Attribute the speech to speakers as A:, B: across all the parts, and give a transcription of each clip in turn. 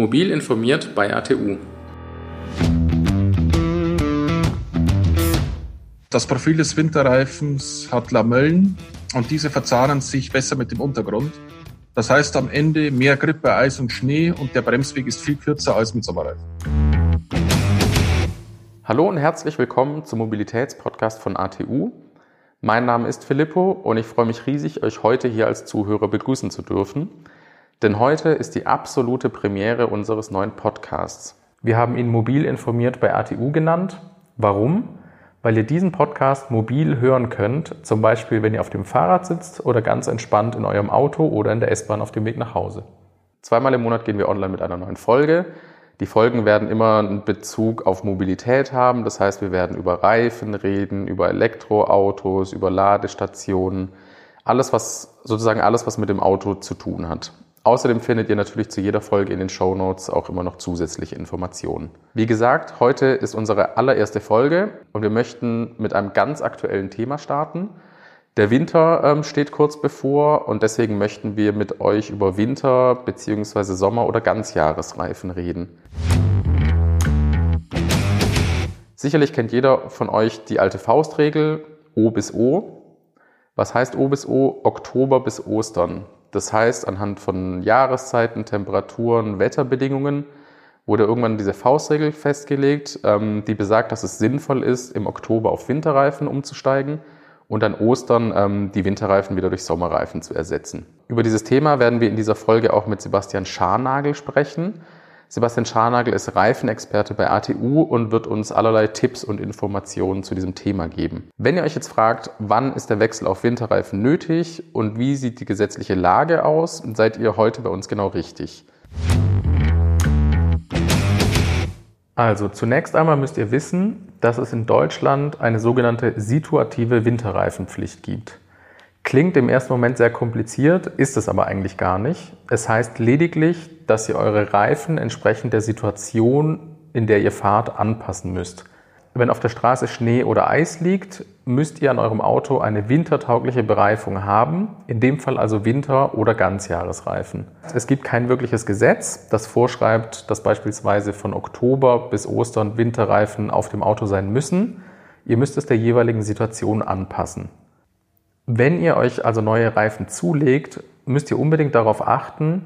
A: Mobil informiert bei ATU.
B: Das Profil des Winterreifens hat Lamellen und diese verzahnen sich besser mit dem Untergrund. Das heißt am Ende mehr Grip bei Eis und Schnee und der Bremsweg ist viel kürzer als mit Sommerreifen.
A: Hallo und herzlich willkommen zum Mobilitätspodcast von ATU. Mein Name ist Filippo und ich freue mich riesig, euch heute hier als Zuhörer begrüßen zu dürfen. Denn heute ist die absolute Premiere unseres neuen Podcasts. Wir haben ihn mobil informiert bei ATU genannt. Warum? Weil ihr diesen Podcast mobil hören könnt, zum Beispiel wenn ihr auf dem Fahrrad sitzt oder ganz entspannt in eurem Auto oder in der S-Bahn auf dem Weg nach Hause. Zweimal im Monat gehen wir online mit einer neuen Folge. Die Folgen werden immer einen Bezug auf Mobilität haben. Das heißt, wir werden über Reifen reden, über Elektroautos, über Ladestationen. Alles, was, sozusagen alles, was mit dem Auto zu tun hat. Außerdem findet ihr natürlich zu jeder Folge in den Show Notes auch immer noch zusätzliche Informationen. Wie gesagt, heute ist unsere allererste Folge und wir möchten mit einem ganz aktuellen Thema starten. Der Winter ähm, steht kurz bevor und deswegen möchten wir mit euch über Winter- bzw. Sommer- oder Ganzjahresreifen reden. Sicherlich kennt jeder von euch die alte Faustregel O bis O. Was heißt O bis O? Oktober bis Ostern. Das heißt, anhand von Jahreszeiten, Temperaturen, Wetterbedingungen wurde irgendwann diese Faustregel festgelegt, ähm, die besagt, dass es sinnvoll ist, im Oktober auf Winterreifen umzusteigen und an Ostern ähm, die Winterreifen wieder durch Sommerreifen zu ersetzen. Über dieses Thema werden wir in dieser Folge auch mit Sebastian Scharnagel sprechen. Sebastian Scharnagel ist Reifenexperte bei ATU und wird uns allerlei Tipps und Informationen zu diesem Thema geben. Wenn ihr euch jetzt fragt, wann ist der Wechsel auf Winterreifen nötig und wie sieht die gesetzliche Lage aus, seid ihr heute bei uns genau richtig. Also zunächst einmal müsst ihr wissen, dass es in Deutschland eine sogenannte situative Winterreifenpflicht gibt. Klingt im ersten Moment sehr kompliziert, ist es aber eigentlich gar nicht. Es heißt lediglich, dass ihr eure Reifen entsprechend der Situation, in der ihr fahrt, anpassen müsst. Wenn auf der Straße Schnee oder Eis liegt, müsst ihr an eurem Auto eine wintertaugliche Bereifung haben, in dem Fall also Winter- oder Ganzjahresreifen. Es gibt kein wirkliches Gesetz, das vorschreibt, dass beispielsweise von Oktober bis Ostern Winterreifen auf dem Auto sein müssen. Ihr müsst es der jeweiligen Situation anpassen. Wenn ihr euch also neue Reifen zulegt, müsst ihr unbedingt darauf achten,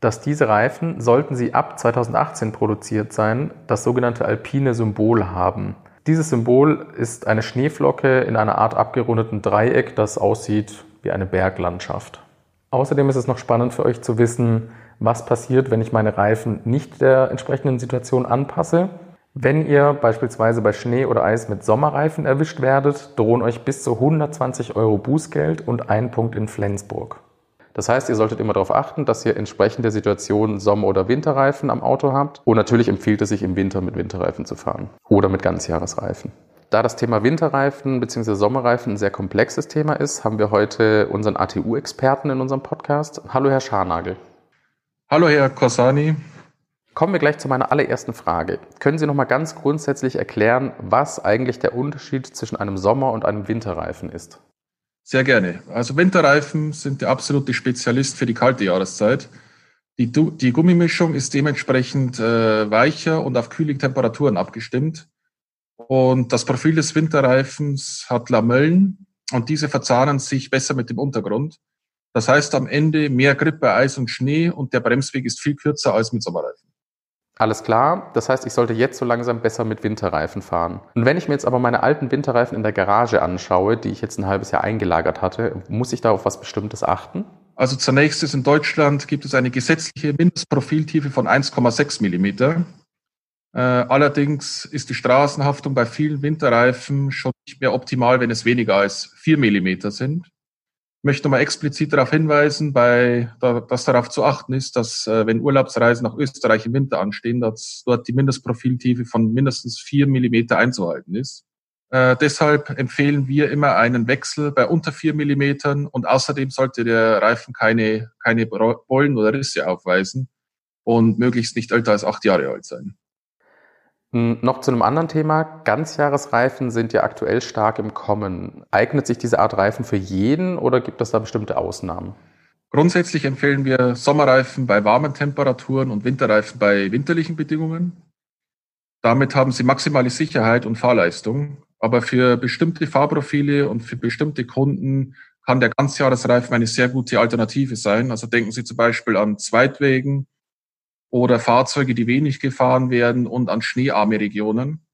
A: dass diese Reifen, sollten sie ab 2018 produziert sein, das sogenannte alpine Symbol haben. Dieses Symbol ist eine Schneeflocke in einer Art abgerundeten Dreieck, das aussieht wie eine Berglandschaft. Außerdem ist es noch spannend für euch zu wissen, was passiert, wenn ich meine Reifen nicht der entsprechenden Situation anpasse. Wenn ihr beispielsweise bei Schnee oder Eis mit Sommerreifen erwischt werdet, drohen euch bis zu 120 Euro Bußgeld und ein Punkt in Flensburg. Das heißt, ihr solltet immer darauf achten, dass ihr entsprechend der Situation Sommer- oder Winterreifen am Auto habt. Und natürlich empfiehlt es sich im Winter mit Winterreifen zu fahren oder mit Ganzjahresreifen. Da das Thema Winterreifen bzw. Sommerreifen ein sehr komplexes Thema ist, haben wir heute unseren ATU-Experten in unserem Podcast. Hallo, Herr Scharnagel.
B: Hallo, Herr Corsani.
A: Kommen wir gleich zu meiner allerersten Frage. Können Sie noch mal ganz grundsätzlich erklären, was eigentlich der Unterschied zwischen einem Sommer- und einem Winterreifen ist?
B: Sehr gerne. Also Winterreifen sind der absolute Spezialist für die kalte Jahreszeit. Die, die Gummimischung ist dementsprechend äh, weicher und auf kühlige Temperaturen abgestimmt. Und das Profil des Winterreifens hat Lamellen und diese verzahnen sich besser mit dem Untergrund. Das heißt am Ende mehr Grip bei Eis und Schnee und der Bremsweg ist viel kürzer als mit Sommerreifen.
A: Alles klar, das heißt, ich sollte jetzt so langsam besser mit Winterreifen fahren. Und wenn ich mir jetzt aber meine alten Winterreifen in der Garage anschaue, die ich jetzt ein halbes Jahr eingelagert hatte, muss ich da auf was Bestimmtes achten?
B: Also zunächst ist in Deutschland gibt es eine gesetzliche Mindestprofiltiefe von 1,6 Millimeter. Äh, allerdings ist die Straßenhaftung bei vielen Winterreifen schon nicht mehr optimal, wenn es weniger als 4 Millimeter sind möchte mal explizit darauf hinweisen, bei, dass darauf zu achten ist, dass äh, wenn Urlaubsreisen nach Österreich im Winter anstehen, dass dort die Mindestprofiltiefe von mindestens vier Millimeter einzuhalten ist. Äh, deshalb empfehlen wir immer einen Wechsel bei unter vier Millimetern und außerdem sollte der Reifen keine, keine Bollen oder Risse aufweisen und möglichst nicht älter als acht Jahre alt sein.
A: Hm, noch zu einem anderen Thema. Ganzjahresreifen sind ja aktuell stark im Kommen. Eignet sich diese Art Reifen für jeden oder gibt es da bestimmte Ausnahmen?
B: Grundsätzlich empfehlen wir Sommerreifen bei warmen Temperaturen und Winterreifen bei winterlichen Bedingungen. Damit haben sie maximale Sicherheit und Fahrleistung. Aber für bestimmte Fahrprofile und für bestimmte Kunden kann der Ganzjahresreifen eine sehr gute Alternative sein. Also denken Sie zum Beispiel an Zweitwegen oder Fahrzeuge, die wenig gefahren werden und an schneearme Regionen.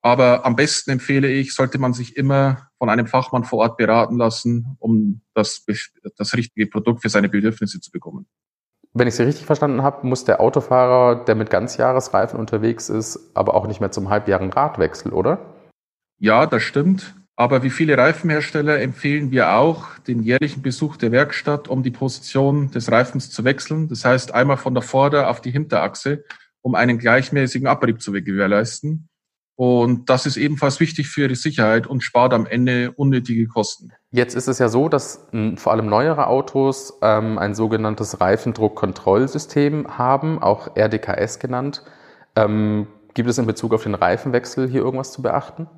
B: Aber am besten empfehle ich, sollte man sich immer von einem Fachmann vor Ort beraten lassen, um das, das richtige Produkt für seine Bedürfnisse zu bekommen.
A: Wenn ich Sie richtig verstanden habe, muss der Autofahrer, der mit Ganzjahresreifen unterwegs ist, aber auch nicht mehr zum halbjährigen Radwechsel, oder?
B: Ja, das stimmt. Aber wie viele Reifenhersteller empfehlen wir auch den jährlichen Besuch der Werkstatt, um die Position des Reifens zu wechseln. Das heißt einmal von der Vorder- auf die Hinterachse, um einen gleichmäßigen Abrieb zu gewährleisten. Und das ist ebenfalls wichtig für Ihre Sicherheit und spart am Ende unnötige Kosten.
A: Jetzt ist es ja so, dass vor allem neuere Autos ähm, ein sogenanntes Reifendruckkontrollsystem haben, auch RDKS genannt. Ähm, gibt es in Bezug auf den Reifenwechsel hier irgendwas zu beachten?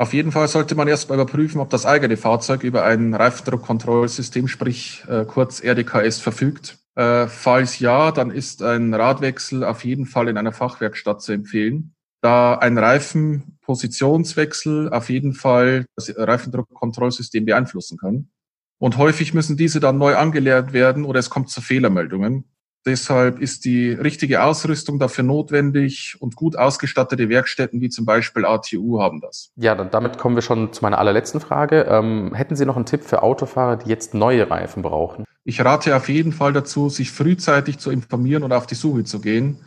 B: Auf jeden Fall sollte man erstmal überprüfen, ob das eigene Fahrzeug über ein Reifendruckkontrollsystem, sprich äh, kurz RDKS, verfügt. Äh, falls ja, dann ist ein Radwechsel auf jeden Fall in einer Fachwerkstatt zu empfehlen da ein Reifenpositionswechsel auf jeden Fall das Reifendruckkontrollsystem beeinflussen kann. Und häufig müssen diese dann neu angelernt werden oder es kommt zu Fehlermeldungen. Deshalb ist die richtige Ausrüstung dafür notwendig und gut ausgestattete Werkstätten wie zum Beispiel ATU haben das.
A: Ja, dann damit kommen wir schon zu meiner allerletzten Frage. Ähm, hätten Sie noch einen Tipp für Autofahrer, die jetzt neue Reifen brauchen?
B: Ich rate auf jeden Fall dazu, sich frühzeitig zu informieren und auf die Suche zu gehen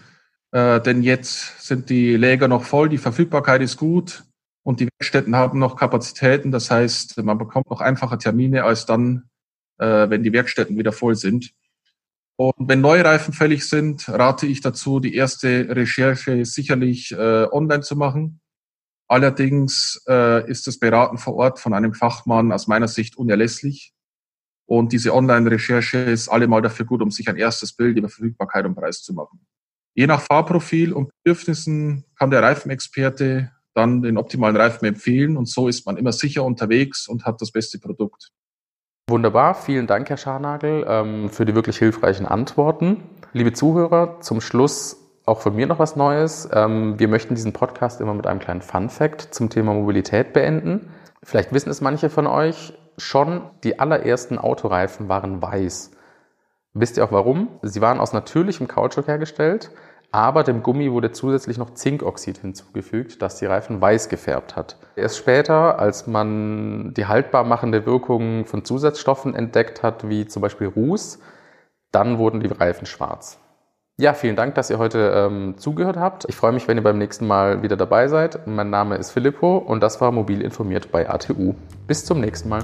B: äh, denn jetzt sind die Läger noch voll, die Verfügbarkeit ist gut und die Werkstätten haben noch Kapazitäten. Das heißt, man bekommt noch einfacher Termine als dann, äh, wenn die Werkstätten wieder voll sind. Und wenn neue Reifen fällig sind, rate ich dazu, die erste Recherche sicherlich äh, online zu machen. Allerdings äh, ist das Beraten vor Ort von einem Fachmann aus meiner Sicht unerlässlich. Und diese Online-Recherche ist allemal dafür gut, um sich ein erstes Bild über Verfügbarkeit und Preis zu machen. Je nach Fahrprofil und Bedürfnissen kann der Reifenexperte dann den optimalen Reifen empfehlen und so ist man immer sicher unterwegs und hat das beste Produkt.
A: Wunderbar, vielen Dank, Herr Scharnagel, ähm, für die wirklich hilfreichen Antworten. Liebe Zuhörer, zum Schluss auch von mir noch was Neues. Ähm, wir möchten diesen Podcast immer mit einem kleinen Fun Fact zum Thema Mobilität beenden. Vielleicht wissen es manche von euch schon, die allerersten Autoreifen waren weiß. Wisst ihr auch warum? Sie waren aus natürlichem Kautschuk hergestellt, aber dem Gummi wurde zusätzlich noch Zinkoxid hinzugefügt, das die Reifen weiß gefärbt hat. Erst später, als man die haltbar machende Wirkung von Zusatzstoffen entdeckt hat, wie zum Beispiel Ruß, dann wurden die Reifen schwarz. Ja, vielen Dank, dass ihr heute ähm, zugehört habt. Ich freue mich, wenn ihr beim nächsten Mal wieder dabei seid. Mein Name ist Filippo und das war Mobil informiert bei ATU. Bis zum nächsten Mal.